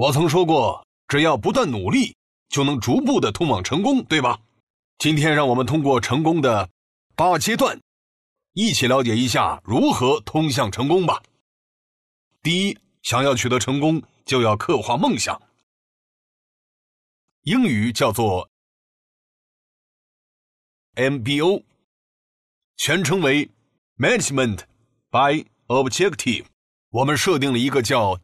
我曾说过，只要不断努力，就能逐步的通往成功，对吧？今天让我们通过成功的八阶段，一起了解一下如何通向成功吧。第一，想要取得成功，就要刻画梦想。英语叫做 MBO，全称为 Management by Objective。我们设定了一个叫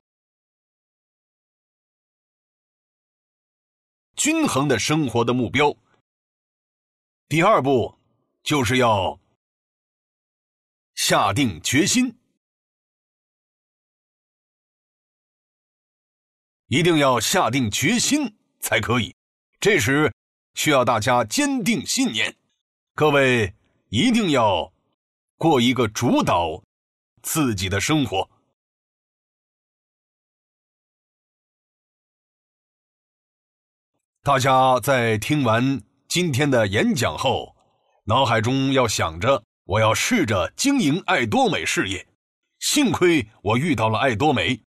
均衡的生活的目标。第二步就是要下定决心，一定要下定决心才可以。这时需要大家坚定信念，各位一定要过一个主导自己的生活。大家在听完今天的演讲后，脑海中要想着：我要试着经营爱多美事业。幸亏我遇到了爱多美，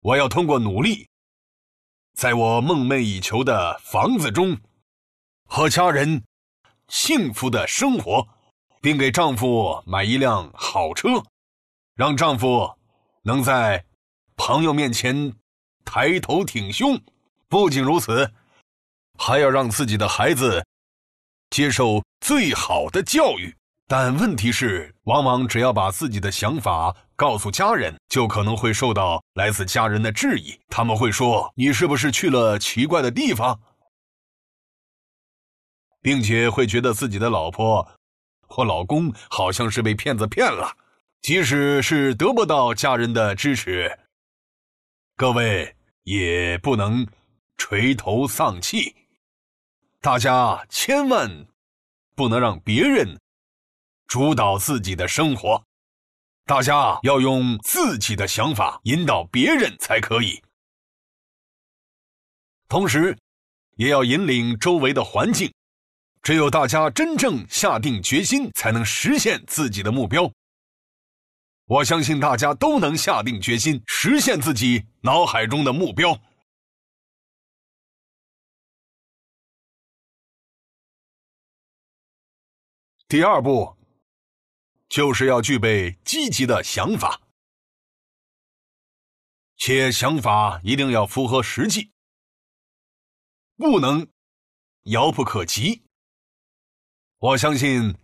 我要通过努力，在我梦寐以求的房子中，和家人幸福的生活，并给丈夫买一辆好车，让丈夫能在朋友面前抬头挺胸。不仅如此。还要让自己的孩子接受最好的教育，但问题是，往往只要把自己的想法告诉家人，就可能会受到来自家人的质疑。他们会说：“你是不是去了奇怪的地方？”并且会觉得自己的老婆或老公好像是被骗子骗了。即使是得不到家人的支持，各位也不能垂头丧气。大家千万不能让别人主导自己的生活，大家要用自己的想法引导别人才可以。同时，也要引领周围的环境。只有大家真正下定决心，才能实现自己的目标。我相信大家都能下定决心，实现自己脑海中的目标。第二步，就是要具备积极的想法，且想法一定要符合实际，不能遥不可及。我相信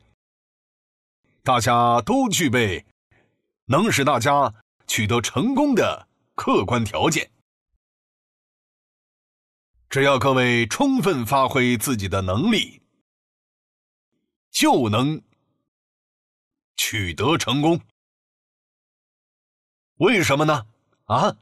大家都具备能使大家取得成功的客观条件，只要各位充分发挥自己的能力。就能取得成功。为什么呢？啊？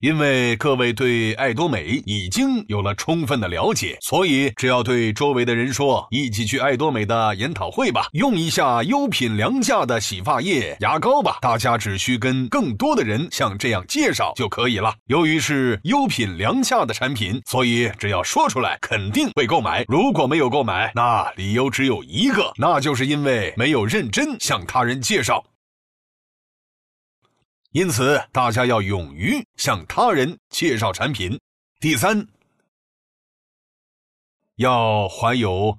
因为各位对爱多美已经有了充分的了解，所以只要对周围的人说：“一起去爱多美的研讨会吧，用一下优品良价的洗发液、牙膏吧。”大家只需跟更多的人像这样介绍就可以了。由于是优品良价的产品，所以只要说出来，肯定会购买。如果没有购买，那理由只有一个，那就是因为没有认真向他人介绍。因此，大家要勇于向他人介绍产品。第三，要怀有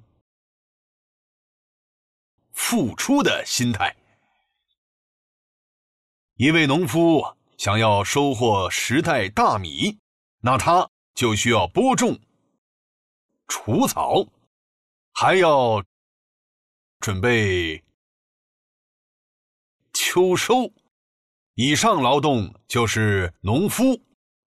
付出的心态。一位农夫想要收获十袋大米，那他就需要播种、除草，还要准备秋收。以上劳动就是农夫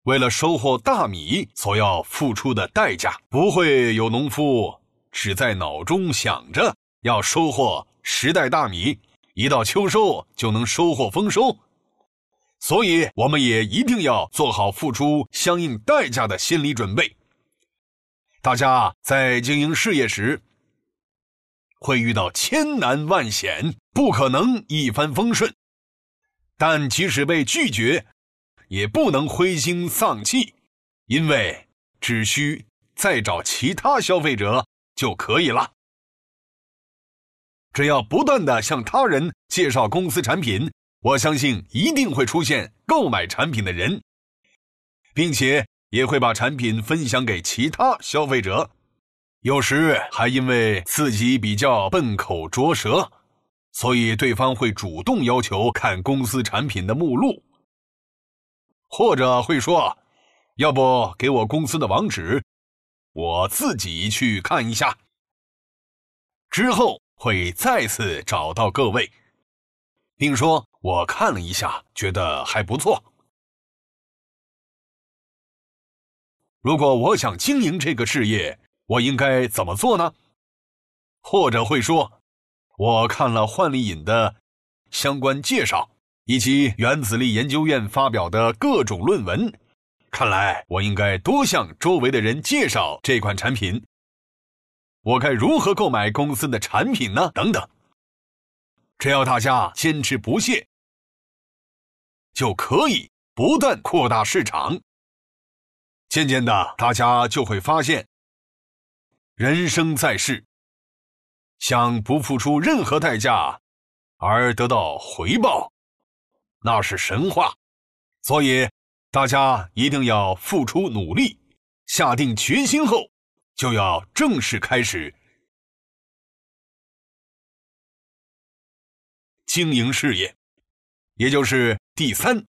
为了收获大米所要付出的代价。不会有农夫只在脑中想着要收获十袋大米，一到秋收就能收获丰收。所以，我们也一定要做好付出相应代价的心理准备。大家在经营事业时，会遇到千难万险，不可能一帆风顺。但即使被拒绝，也不能灰心丧气，因为只需再找其他消费者就可以了。只要不断地向他人介绍公司产品，我相信一定会出现购买产品的人。并且也会把产品分享给其他消费者。有时还因为自己比较笨口拙舌，所以对方会主动要求看公司产品的目录，或者会说：“要不给我公司的网址，我自己去看一下。”之后会再次找到各位，并说：“我看了一下，觉得还不错。”如果我想经营这个事业，我应该怎么做呢？或者会说，我看了焕力饮的相关介绍，以及原子力研究院发表的各种论文，看来我应该多向周围的人介绍这款产品。我该如何购买公司的产品呢？等等，只要大家坚持不懈，就可以不断扩大市场。渐渐的，大家就会发现，人生在世，想不付出任何代价而得到回报，那是神话。所以，大家一定要付出努力，下定决心后，就要正式开始经营事业，也就是第三，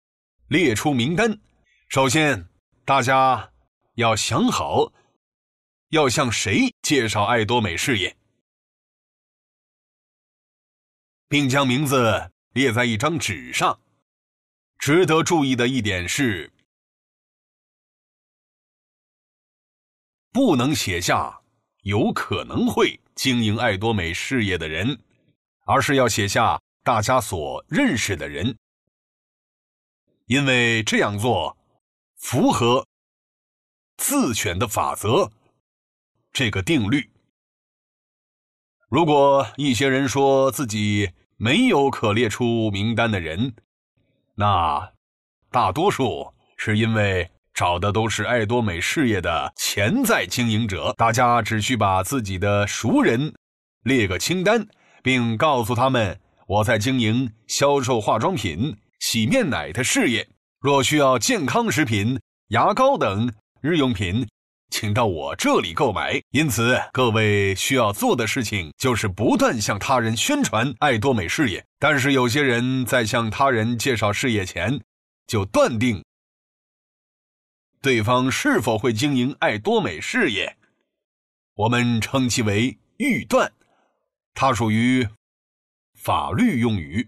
列出名单。首先。大家要想好，要向谁介绍爱多美事业，并将名字列在一张纸上。值得注意的一点是，不能写下有可能会经营爱多美事业的人，而是要写下大家所认识的人，因为这样做。符合自选的法则这个定律。如果一些人说自己没有可列出名单的人，那大多数是因为找的都是爱多美事业的潜在经营者。大家只需把自己的熟人列个清单，并告诉他们：“我在经营销售化妆品、洗面奶的事业。”若需要健康食品、牙膏等日用品，请到我这里购买。因此，各位需要做的事情就是不断向他人宣传爱多美事业。但是，有些人在向他人介绍事业前，就断定对方是否会经营爱多美事业，我们称其为预断，它属于法律用语。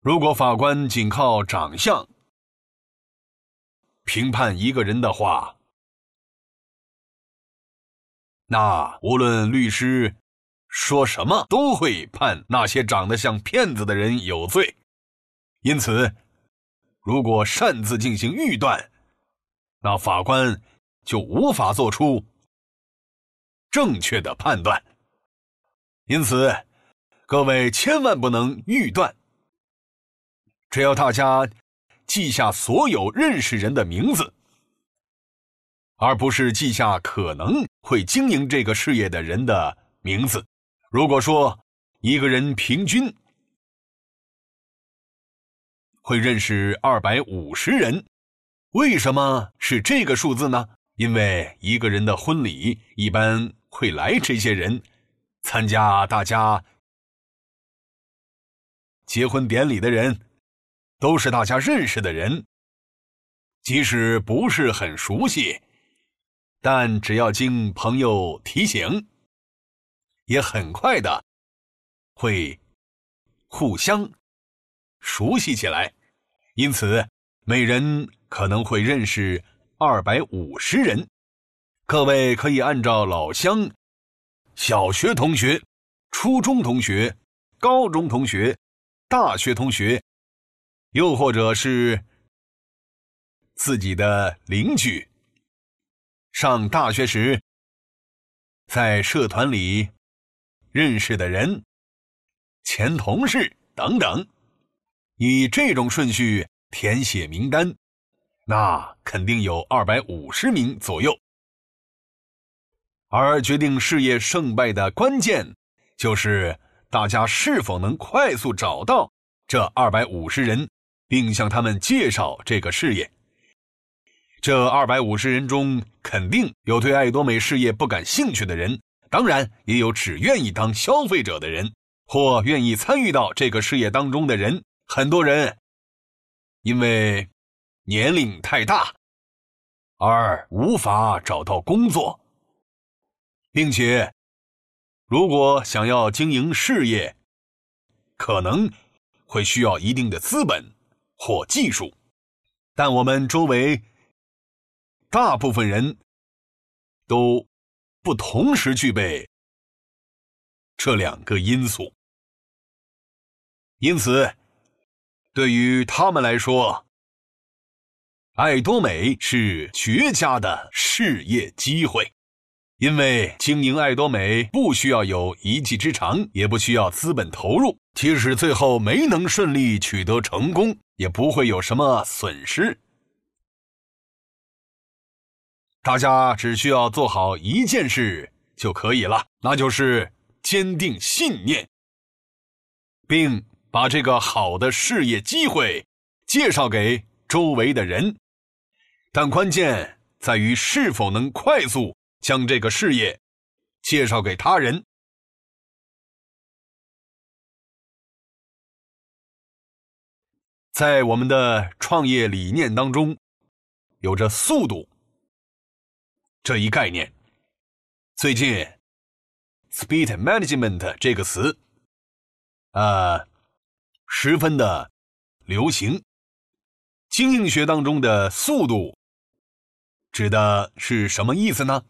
如果法官仅靠长相评判一个人的话，那无论律师说什么，都会判那些长得像骗子的人有罪。因此，如果擅自进行预断，那法官就无法做出正确的判断。因此，各位千万不能预断。只要大家记下所有认识人的名字，而不是记下可能会经营这个事业的人的名字。如果说一个人平均会认识二百五十人，为什么是这个数字呢？因为一个人的婚礼一般会来这些人参加，大家结婚典礼的人。都是大家认识的人，即使不是很熟悉，但只要经朋友提醒，也很快的会互相熟悉起来。因此，每人可能会认识二百五十人。各位可以按照老乡、小学同学、初中同学、高中同学、大学同学。又或者是自己的邻居，上大学时在社团里认识的人、前同事等等，以这种顺序填写名单，那肯定有二百五十名左右。而决定事业胜败的关键，就是大家是否能快速找到这二百五十人。并向他们介绍这个事业。这二百五十人中，肯定有对爱多美事业不感兴趣的人，当然也有只愿意当消费者的人，或愿意参与到这个事业当中的人。很多人因为年龄太大而无法找到工作，并且如果想要经营事业，可能会需要一定的资本或技术，但我们周围。大部分人都不同时具备这两个因素，因此，对于他们来说，爱多美是绝佳的事业机会，因为经营爱多美不需要有一技之长，也不需要资本投入，即使最后没能顺利取得成功，也不会有什么损失。大家只需要做好一件事就可以了，那就是坚定信念，并把这个好的事业机会介绍给周围的人。但关键在于是否能快速将这个事业介绍给他人。在我们的创业理念当中，有着速度。这一概念，最近 “speed management” 这个词，呃，十分的流行。经营学当中的速度，指的是什么意思呢？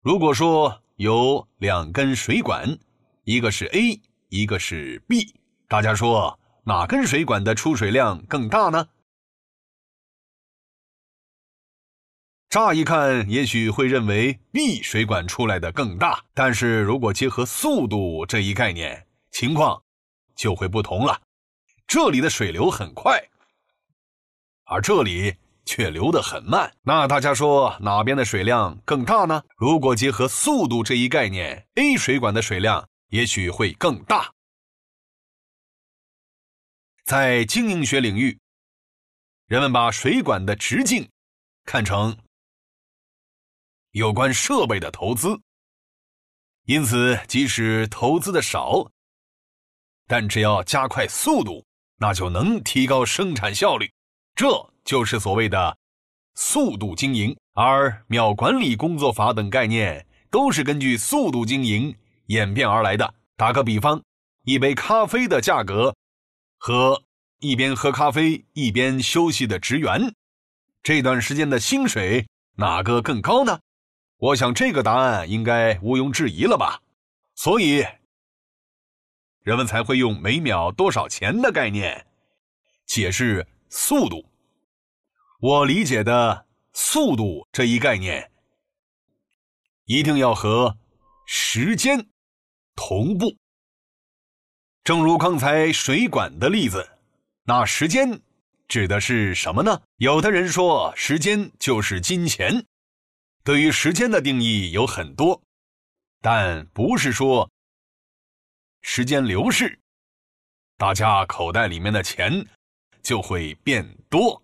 如果说有两根水管，一个是 A，一个是 B，大家说哪根水管的出水量更大呢？乍一看，也许会认为 B 水管出来的更大，但是如果结合速度这一概念，情况就会不同了。这里的水流很快，而这里却流得很慢。那大家说哪边的水量更大呢？如果结合速度这一概念，A 水管的水量也许会更大。在经营学领域，人们把水管的直径看成有关设备的投资，因此即使投资的少，但只要加快速度，那就能提高生产效率。这就是所谓的速度经营。而秒管理工作法等概念都是根据速度经营演变而来的。打个比方，一杯咖啡的价格和一边喝咖啡一边休息的职员，这段时间的薪水哪个更高呢？我想这个答案应该毋庸置疑了吧，所以人们才会用每秒多少钱的概念解释速度。我理解的速度这一概念，一定要和时间同步。正如刚才水管的例子，那时间指的是什么呢？有的人说，时间就是金钱。对于时间的定义有很多，但不是说时间流逝，大家口袋里面的钱就会变多。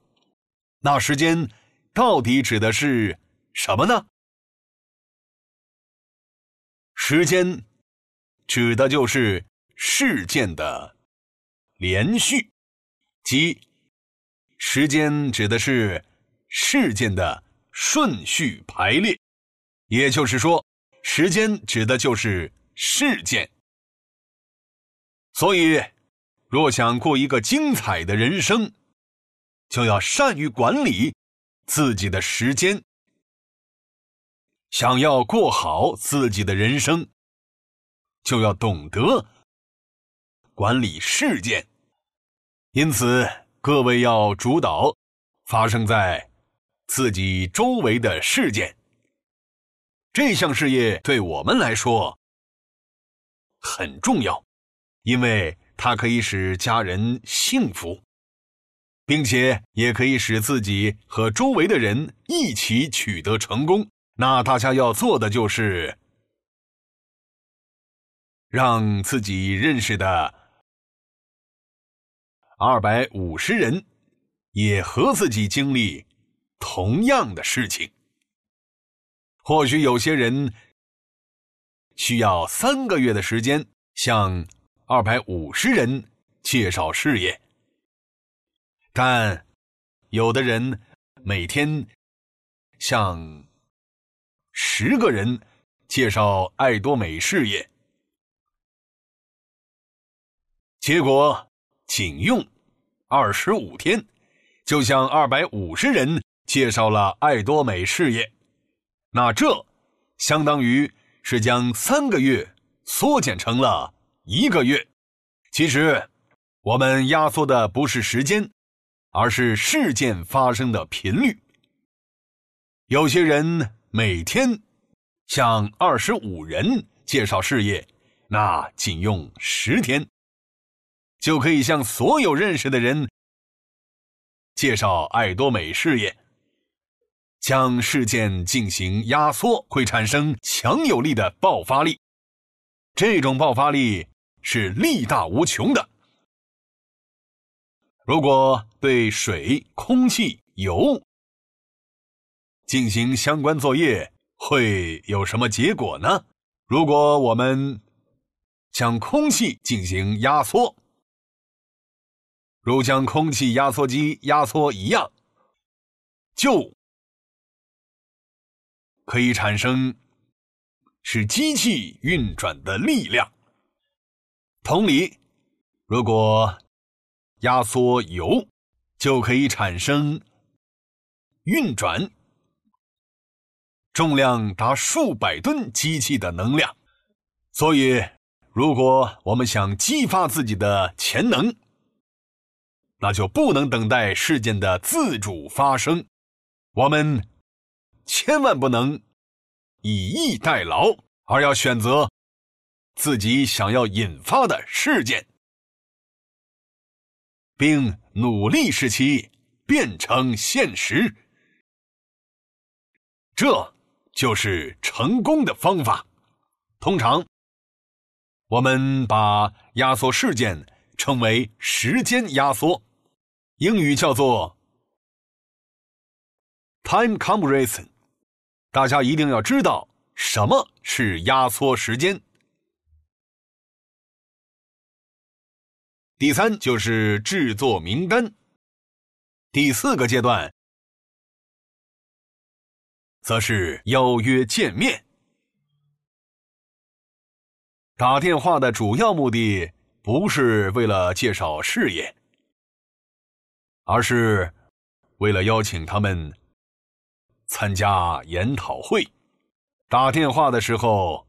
那时间到底指的是什么呢？时间指的就是事件的连续，即时间指的是事件的。顺序排列，也就是说，时间指的就是事件。所以，若想过一个精彩的人生，就要善于管理自己的时间。想要过好自己的人生，就要懂得管理事件。因此，各位要主导发生在。自己周围的事件，这项事业对我们来说很重要，因为它可以使家人幸福，并且也可以使自己和周围的人一起取得成功。那大家要做的就是，让自己认识的二百五十人也和自己经历同样的事情。或许有些人需要三个月的时间向二百五十人介绍事业，但有的人每天向十个人介绍爱多美事业，结果仅用二十五天，就向二百五十人介绍了爱多美事业。那这相当于是将三个月缩减成了一个月。其实，我们压缩的不是时间，而是事件发生的频率。有些人每天向二十五人介绍事业，那仅用十天，就可以向所有认识的人介绍爱多美事业。将事件进行压缩，会产生强有力的爆发力。这种爆发力是力大无穷的。如果对水、空气、油进行相关作业，会有什么结果呢？如果我们将空气进行压缩，如将空气压缩机压缩一样，就。可以产生使机器运转的力量。同理，如果压缩油，就可以产生运转重量达数百吨机器的能量。所以，如果我们想激发自己的潜能，那就不能等待事件的自主发生。我们。千万不能以逸待劳，而要选择自己想要引发的事件，并努力使其变成现实。这就是成功的方法。通常，我们把压缩事件称为时间压缩，英语叫做 time compression。大家一定要知道什么是压缩时间。第三就是制作名单。第四个阶段则是邀约见面。打电话的主要目的不是为了介绍事业，而是为了邀请他们。参加研讨会，打电话的时候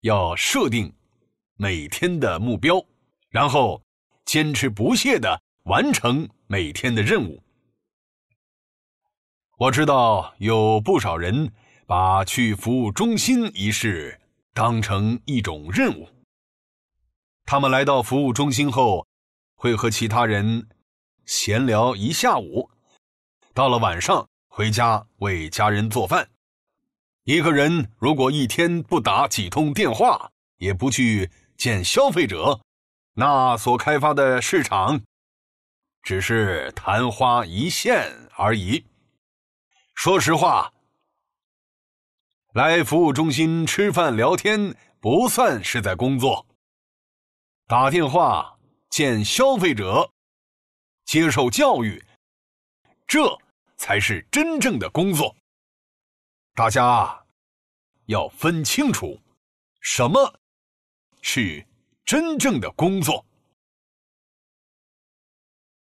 要设定每天的目标，然后坚持不懈的完成每天的任务。我知道有不少人把去服务中心一事当成一种任务。他们来到服务中心后，会和其他人闲聊一下午，到了晚上，回家为家人做饭。一个人如果一天不打几通电话，也不去见消费者，那所开发的市场只是昙花一现而已。说实话，来服务中心吃饭聊天不算是在工作，打电话见消费者，接受教育，这。才是真正的工作。大家要分清楚，什么是真正的工作。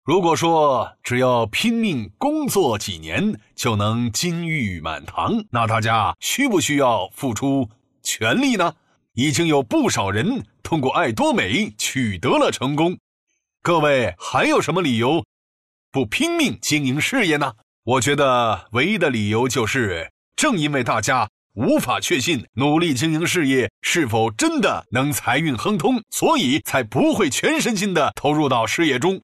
如果说只要拼命工作几年就能金玉满堂，那大家需不需要付出全力呢？已经有不少人通过爱多美取得了成功。各位还有什么理由不拼命经营事业呢？我觉得唯一的理由就是，正因为大家无法确信努力经营事业是否真的能财运亨通，所以才不会全身心的投入到事业中。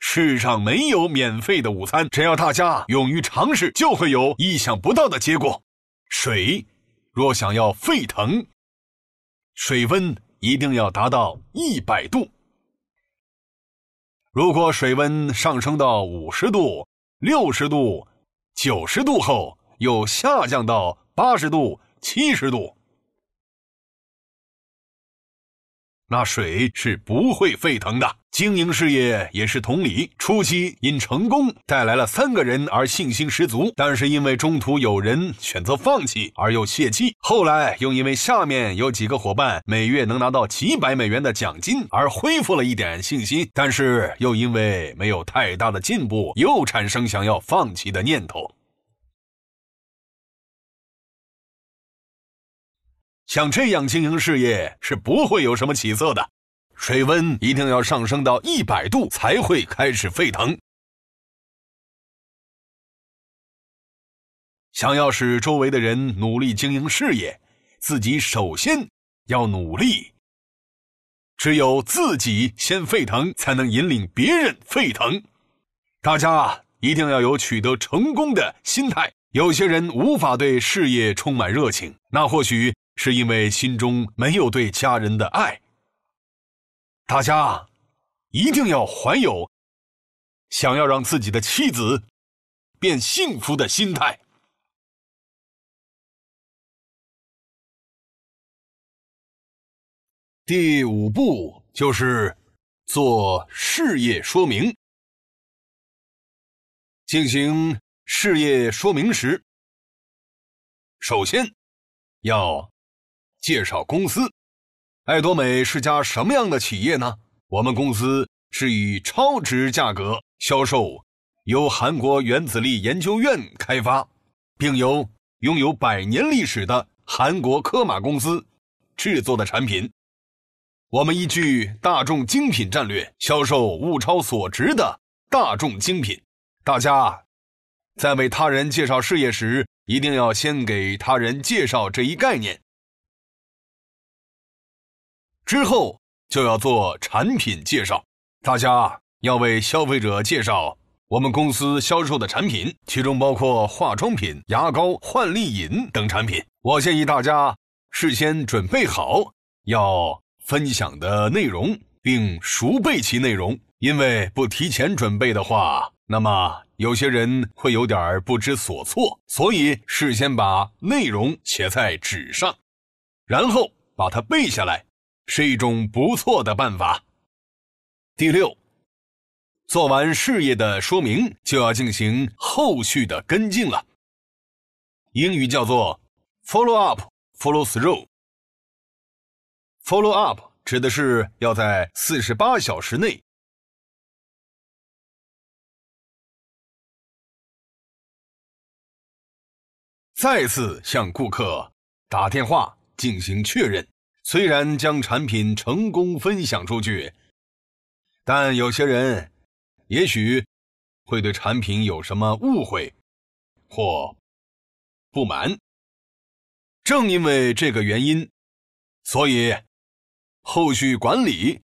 世上没有免费的午餐，只要大家勇于尝试，就会有意想不到的结果。水若想要沸腾，水温一定要达到一百度。如果水温上升到五十度、六十度、九十度后，又下降到八十度、七十度。那水是不会沸腾的。经营事业也是同理，初期因成功带来了三个人而信心十足，但是因为中途有人选择放弃而又泄气，后来又因为下面有几个伙伴每月能拿到几百美元的奖金而恢复了一点信心，但是又因为没有太大的进步，又产生想要放弃的念头。像这样经营事业是不会有什么起色的，水温一定要上升到一百度才会开始沸腾。想要使周围的人努力经营事业，自己首先要努力。只有自己先沸腾，才能引领别人沸腾。大家一定要有取得成功的心态。有些人无法对事业充满热情，那或许。是因为心中没有对家人的爱。大家一定要怀有想要让自己的妻子变幸福的心态。第五步就是做事业说明。进行事业说明时，首先要。介绍公司，爱多美是家什么样的企业呢？我们公司是以超值价格销售由韩国原子力研究院开发，并由拥有百年历史的韩国科玛公司制作的产品。我们依据大众精品战略，销售物超所值的大众精品。大家在为他人介绍事业时，一定要先给他人介绍这一概念。之后就要做产品介绍，大家要为消费者介绍我们公司销售的产品，其中包括化妆品、牙膏、焕丽饮等产品。我建议大家事先准备好要分享的内容，并熟背其内容，因为不提前准备的话，那么有些人会有点不知所措。所以事先把内容写在纸上，然后把它背下来。是一种不错的办法。第六，做完事业的说明，就要进行后续的跟进了。英语叫做 follow up，follow through。follow up 指的是要在四十八小时内再次向顾客打电话进行确认。虽然将产品成功分享出去，但有些人也许会对产品有什么误会或不满。正因为这个原因，所以后续管理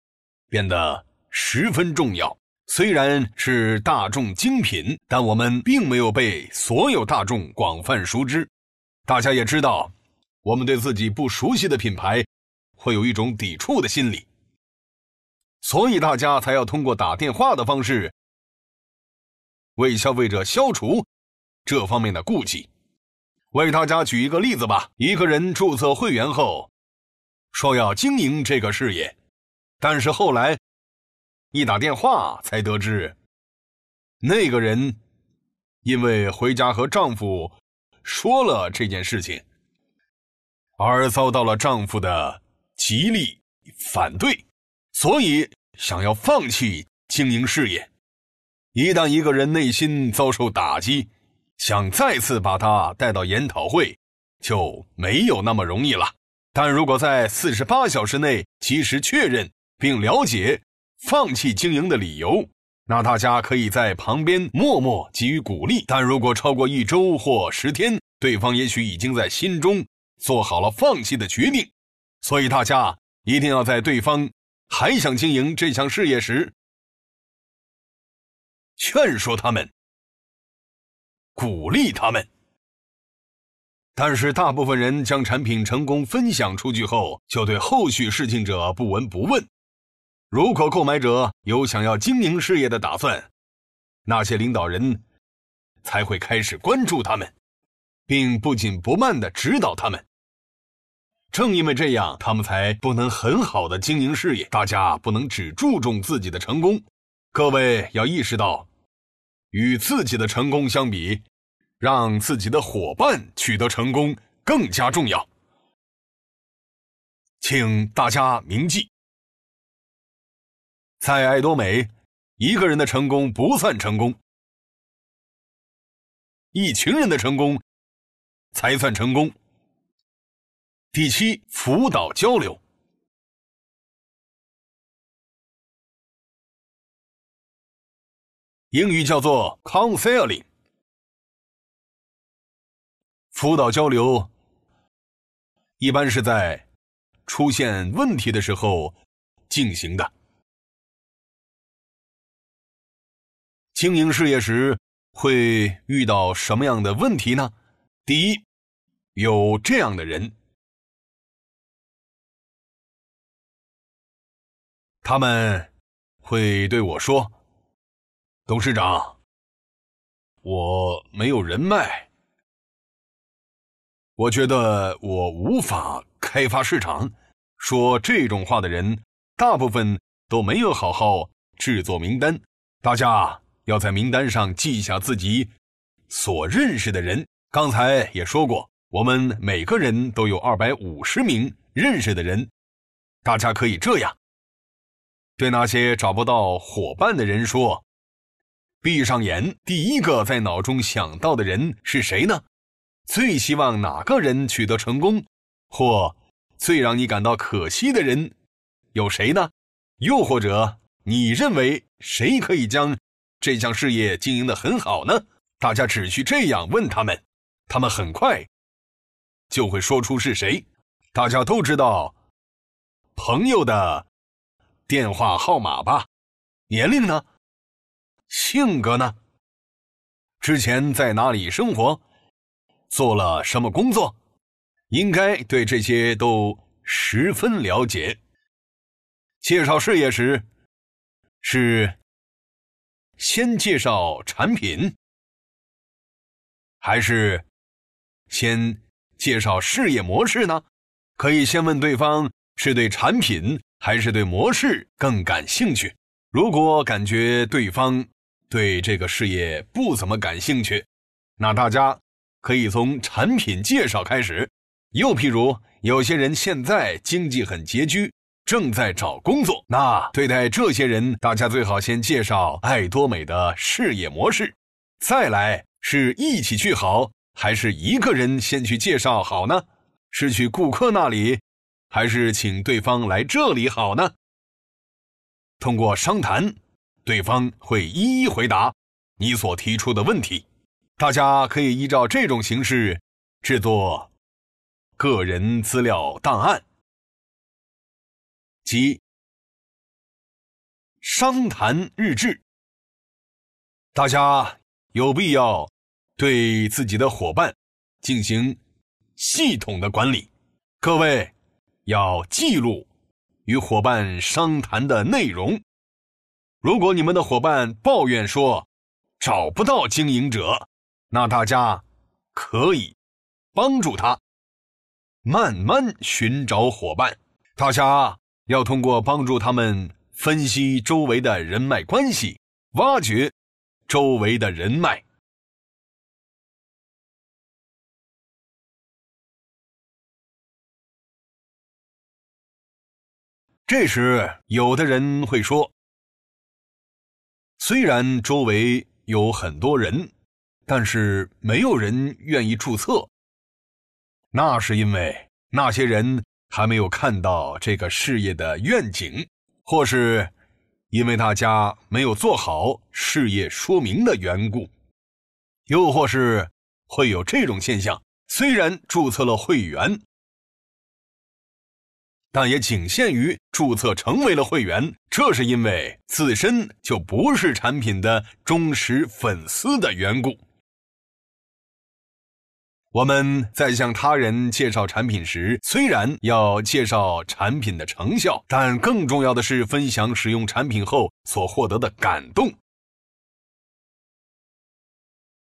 变得十分重要。虽然是大众精品，但我们并没有被所有大众广泛熟知。大家也知道，我们对自己不熟悉的品牌。会有一种抵触的心理，所以大家才要通过打电话的方式为消费者消除这方面的顾忌。为大家举一个例子吧：一个人注册会员后，说要经营这个事业，但是后来一打电话才得知，那个人因为回家和丈夫说了这件事情，而遭到了丈夫的。极力反对，所以想要放弃经营事业。一旦一个人内心遭受打击，想再次把他带到研讨会，就没有那么容易了。但如果在四十八小时内及时确认并了解放弃经营的理由，那大家可以在旁边默默给予鼓励。但如果超过一周或十天，对方也许已经在心中做好了放弃的决定。所以，大家一定要在对方还想经营这项事业时，劝说他们，鼓励他们。但是，大部分人将产品成功分享出去后，就对后续事情者不闻不问。如果购买者有想要经营事业的打算，那些领导人才会开始关注他们，并不紧不慢地指导他们。正因为这样，他们才不能很好的经营事业。大家不能只注重自己的成功，各位要意识到，与自己的成功相比，让自己的伙伴取得成功更加重要。请大家铭记，在爱多美，一个人的成功不算成功，一群人的成功才算成功。第七，辅导交流，英语叫做 counseling。辅导交流一般是在出现问题的时候进行的。经营事业时会遇到什么样的问题呢？第一，有这样的人。他们会对我说：“董事长，我没有人脉，我觉得我无法开发市场。”说这种话的人，大部分都没有好好制作名单。大家要在名单上记下自己所认识的人。刚才也说过，我们每个人都有二百五十名认识的人，大家可以这样。对那些找不到伙伴的人说：“闭上眼，第一个在脑中想到的人是谁呢？最希望哪个人取得成功，或最让你感到可惜的人有谁呢？又或者你认为谁可以将这项事业经营得很好呢？大家只需这样问他们，他们很快就会说出是谁。大家都知道，朋友的。”电话号码吧，年龄呢？性格呢？之前在哪里生活？做了什么工作？应该对这些都十分了解。介绍事业时，是先介绍产品，还是先介绍事业模式呢？可以先问对方是对产品。还是对模式更感兴趣。如果感觉对方对这个事业不怎么感兴趣，那大家可以从产品介绍开始。又譬如，有些人现在经济很拮据，正在找工作，那对待这些人，大家最好先介绍爱多美的事业模式。再来是一起去好，还是一个人先去介绍好呢？是去顾客那里？还是请对方来这里好呢？通过商谈，对方会一一回答你所提出的问题。大家可以依照这种形式制作个人资料档案，即商谈日志。大家有必要对自己的伙伴进行系统的管理。各位。要记录与伙伴商谈的内容。如果你们的伙伴抱怨说找不到经营者，那大家可以帮助他慢慢寻找伙伴。大家要通过帮助他们分析周围的人脉关系，挖掘周围的人脉。这时，有的人会说：“虽然周围有很多人，但是没有人愿意注册。那是因为那些人还没有看到这个事业的愿景，或是因为大家没有做好事业说明的缘故，又或是会有这种现象：虽然注册了会员。”但也仅限于注册成为了会员，这是因为自身就不是产品的忠实粉丝的缘故。我们在向他人介绍产品时，虽然要介绍产品的成效，但更重要的是分享使用产品后所获得的感动。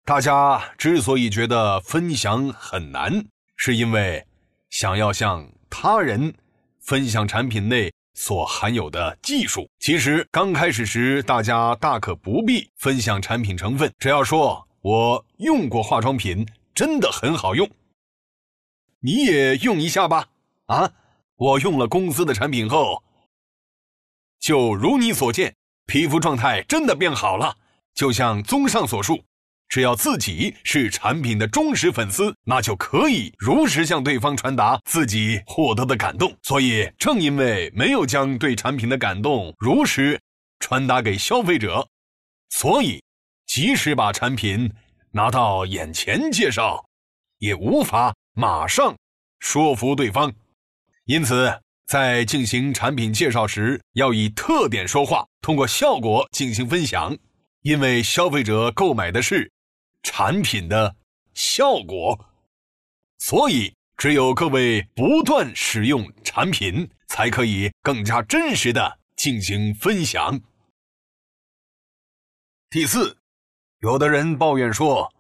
大家之所以觉得分享很难，是因为想要向他人分享产品内所含有的技术。其实刚开始时，大家大可不必分享产品成分，只要说我用过化妆品。真的很好用，你也用一下吧。啊，我用了公司的产品后，就如你所见，皮肤状态真的变好了。就像综上所述，只要自己是产品的忠实粉丝，那就可以如实向对方传达自己获得的感动。所以，正因为没有将对产品的感动如实传达给消费者，所以即使把产品。拿到眼前介绍，也无法马上说服对方，因此在进行产品介绍时，要以特点说话，通过效果进行分享。因为消费者购买的是产品的效果，所以只有各位不断使用产品，才可以更加真实的进行分享。第四。有的人抱怨说，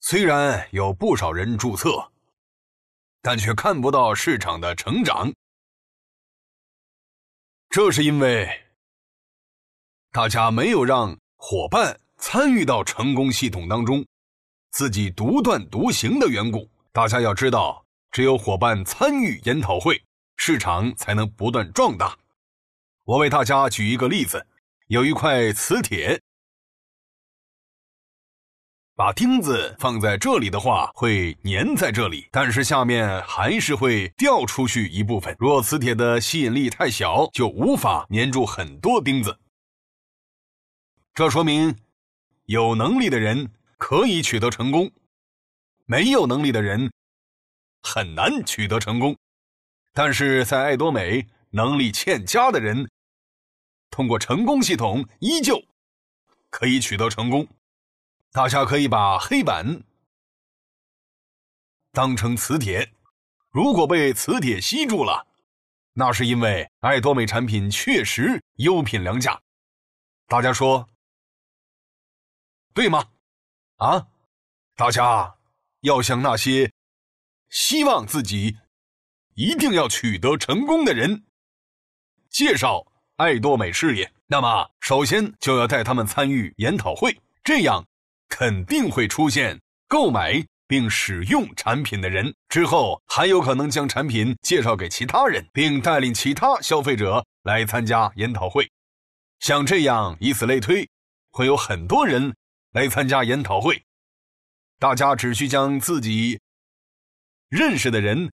虽然有不少人注册，但却看不到市场的成长。这是因为大家没有让伙伴参与到成功系统当中，自己独断独行的缘故。大家要知道，只有伙伴参与研讨会，市场才能不断壮大。我为大家举一个例子：有一块磁铁。把钉子放在这里的话，会粘在这里，但是下面还是会掉出去一部分。若磁铁的吸引力太小，就无法粘住很多钉子。这说明，有能力的人可以取得成功，没有能力的人很难取得成功。但是在爱多美，能力欠佳的人，通过成功系统依旧可以取得成功。大家可以把黑板当成磁铁，如果被磁铁吸住了，那是因为爱多美产品确实优品良价。大家说对吗？啊，大家要向那些希望自己一定要取得成功的人介绍爱多美事业，那么首先就要带他们参与研讨会，这样。肯定会出现购买并使用产品的人，之后还有可能将产品介绍给其他人，并带领其他消费者来参加研讨会。像这样，以此类推，会有很多人来参加研讨会。大家只需将自己认识的人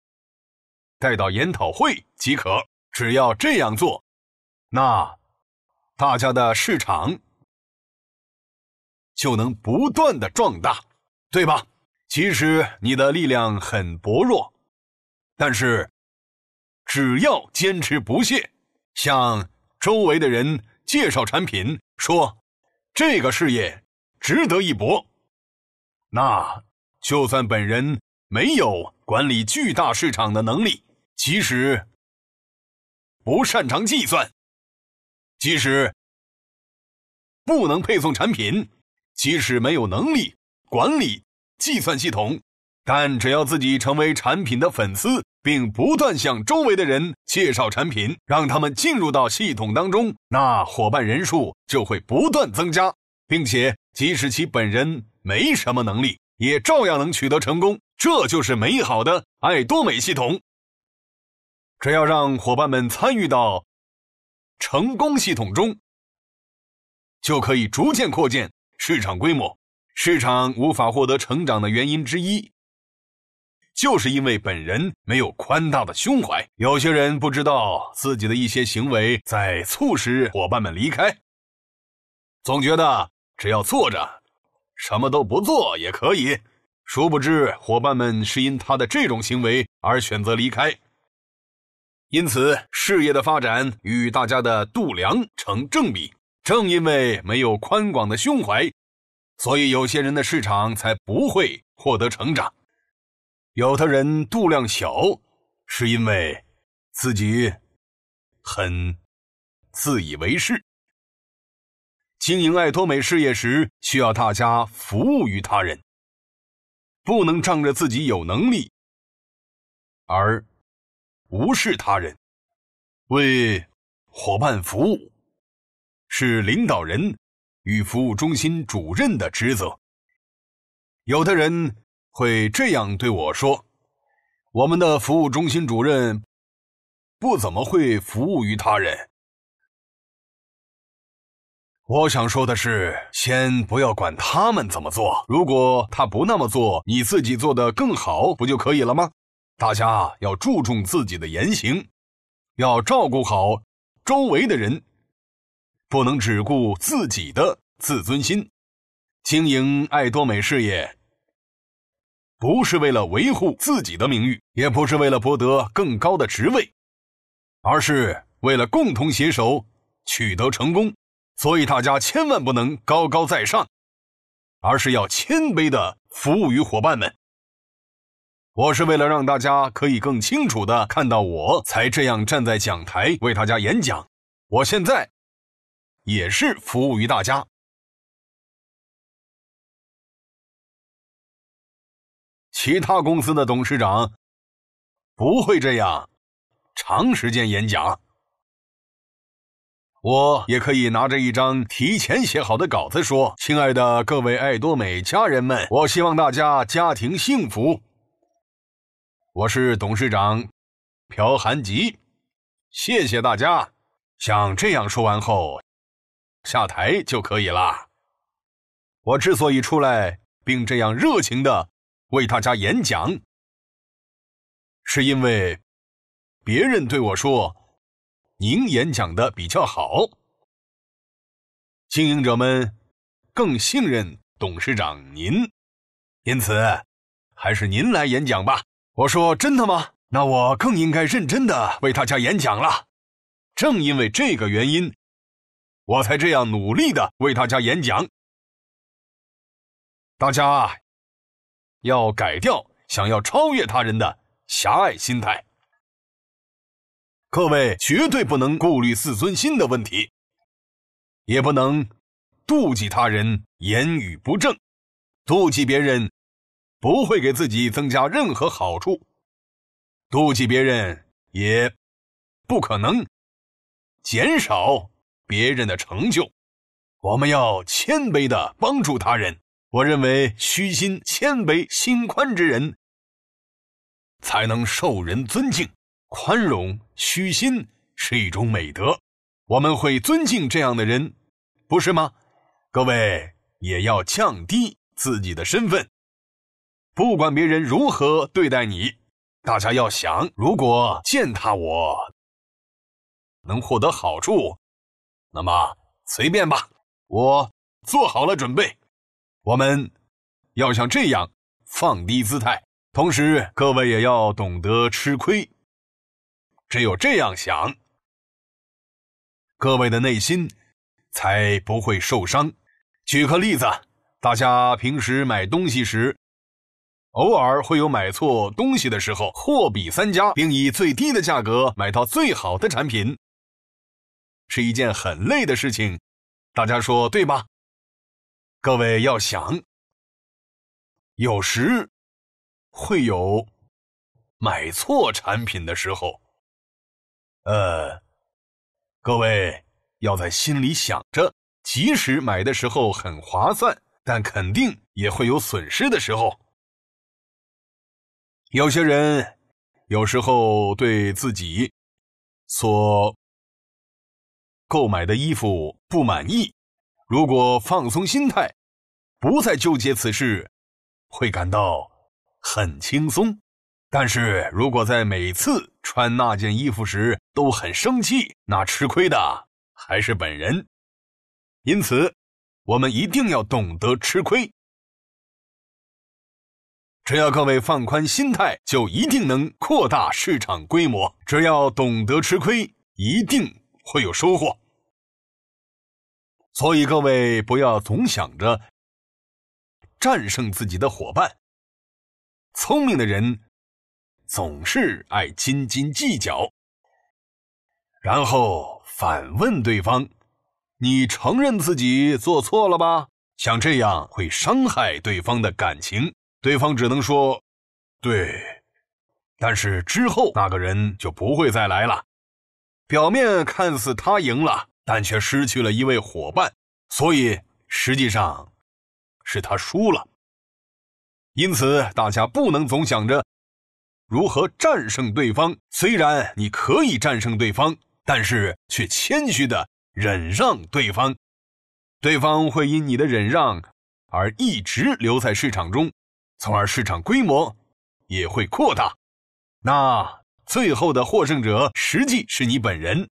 带到研讨会即可。只要这样做，那大家的市场。就能不断的壮大，对吧？即使你的力量很薄弱，但是只要坚持不懈，向周围的人介绍产品，说这个事业值得一搏，那就算本人没有管理巨大市场的能力，即使不擅长计算，即使不能配送产品。即使没有能力管理计算系统，但只要自己成为产品的粉丝，并不断向周围的人介绍产品，让他们进入到系统当中，那伙伴人数就会不断增加，并且即使其本人没什么能力，也照样能取得成功。这就是美好的爱多美系统。只要让伙伴们参与到成功系统中，就可以逐渐扩建。市场规模，市场无法获得成长的原因之一，就是因为本人没有宽大的胸怀。有些人不知道自己的一些行为在促使伙伴们离开，总觉得只要坐着，什么都不做也可以。殊不知，伙伴们是因他的这种行为而选择离开。因此，事业的发展与大家的度量成正比。正因为没有宽广的胸怀，所以有些人的市场才不会获得成长。有的人度量小，是因为自己很自以为是。经营爱多美事业时，需要大家服务于他人，不能仗着自己有能力而无视他人。为伙伴服务是领导人与服务中心主任的职责。有的人会这样对我说：“我们的服务中心主任不怎么会服务于他人。”我想说的是，先不要管他们怎么做，如果他不那么做，你自己做得更好，不就可以了吗？大家要注重自己的言行，要照顾好周围的人，不能只顾自己的自尊心。经营爱多美事业，不是为了维护自己的名誉，也不是为了博得更高的职位，而是为了共同携手取得成功。所以大家千万不能高高在上，而是要谦卑地服务于伙伴们。我是为了让大家可以更清楚地看到我，才这样站在讲台为大家演讲。我现在也是服务于大家。其他公司的董事长不会这样长时间演讲。我也可以拿着一张提前写好的稿子说：“亲爱的各位爱多美家人们，我希望大家家庭幸福。”我是董事长朴韩吉，谢谢大家。像这样说完后，下台就可以了。我之所以出来并这样热情的为大家演讲，是因为别人对我说。您演讲的比较好，经营者们更信任董事长您，因此还是您来演讲吧。我说真的吗？那我更应该认真的为大家演讲了。正因为这个原因，我才这样努力的为大家演讲。大家要改掉想要超越他人的狭隘心态。各位绝对不能顾虑自尊心的问题，也不能妒忌他人言语不正。妒忌别人不会给自己增加任何好处，妒忌别人也不可能减少别人的成就。我们要谦卑的帮助他人。我认为虚心、谦卑、心宽之人才能受人尊敬。宽容、虚心是一种美德，我们会尊敬这样的人，不是吗？各位也要降低自己的身份，不管别人如何对待你，大家要想，如果践踏我能获得好处，那么随便吧，我做好了准备。我们要像这样放低姿态，同时各位也要懂得吃亏。只有这样想，各位的内心才不会受伤。举个例子，大家平时买东西时，偶尔会有买错东西的时候，货比三家，并以最低的价格买到最好的产品，是一件很累的事情。大家说对吧？各位要想，有时会有买错产品的时候。呃，各位要在心里想着，即使买的时候很划算，但肯定也会有损失的时候。有些人有时候对自己所购买的衣服不满意，如果放松心态，不再纠结此事，会感到很轻松。但是如果在每次穿那件衣服时都很生气，那吃亏的还是本人。因此，我们一定要懂得吃亏。只要各位放宽心态，就一定能扩大市场规模。只要懂得吃亏，一定会有收获。所以，各位不要总想着战胜自己的伙伴。聪明的人总是爱斤斤计较，然后反问对方：“你承认自己做错了吧？”像这样会伤害对方的感情，对方只能说：“对。”但是之后那个人就不会再来了。表面看似他赢了，但却失去了一位伙伴，所以实际上是他输了。因此，大家不能总想着如何战胜对方。虽然你可以战胜对方，但是却谦虚的忍让对方，对方会因你的忍让而一直留在市场中，从而市场规模也会扩大。那最后的获胜者实际是你本人，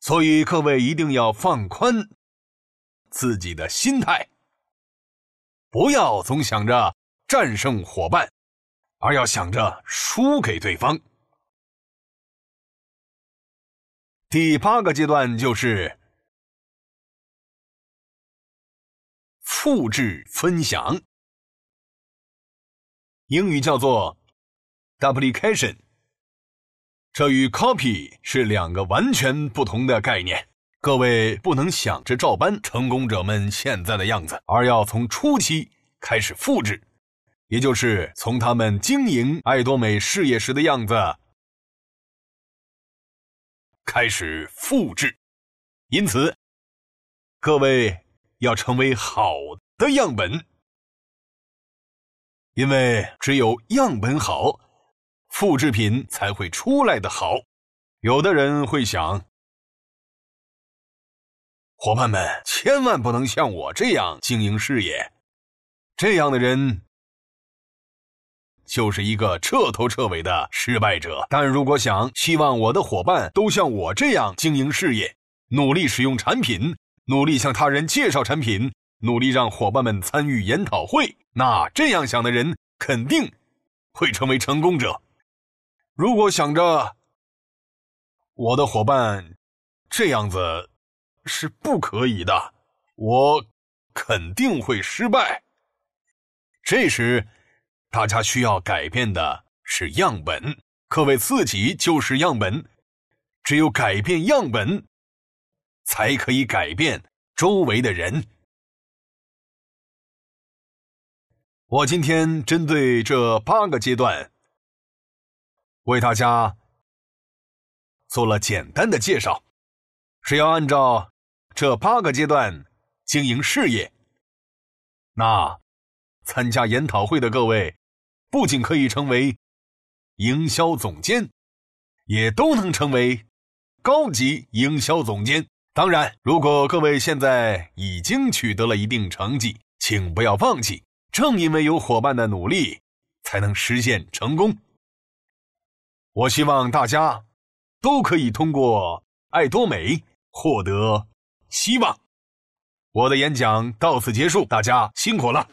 所以各位一定要放宽自己的心态，不要总想着。战胜伙伴，而要想着输给对方。第八个阶段就是复制分享，英语叫做 duplication。这与 copy 是两个完全不同的概念。各位不能想着照搬成功者们现在的样子，而要从初期开始复制。也就是从他们经营爱多美事业时的样子开始复制，因此，各位要成为好的样本，因为只有样本好，复制品才会出来的好。有的人会想，伙伴们千万不能像我这样经营事业，这样的人。就是一个彻头彻尾的失败者。但如果想希望我的伙伴都像我这样经营事业，努力使用产品，努力向他人介绍产品，努力让伙伴们参与研讨会，那这样想的人肯定会成为成功者。如果想着我的伙伴这样子是不可以的，我肯定会失败。这时。大家需要改变的是样本，各位自己就是样本，只有改变样本，才可以改变周围的人。我今天针对这八个阶段，为大家做了简单的介绍，只要按照这八个阶段经营事业，那参加研讨会的各位。不仅可以成为营销总监，也都能成为高级营销总监。当然，如果各位现在已经取得了一定成绩，请不要放弃。正因为有伙伴的努力，才能实现成功。我希望大家都可以通过爱多美获得希望。我的演讲到此结束，大家辛苦了。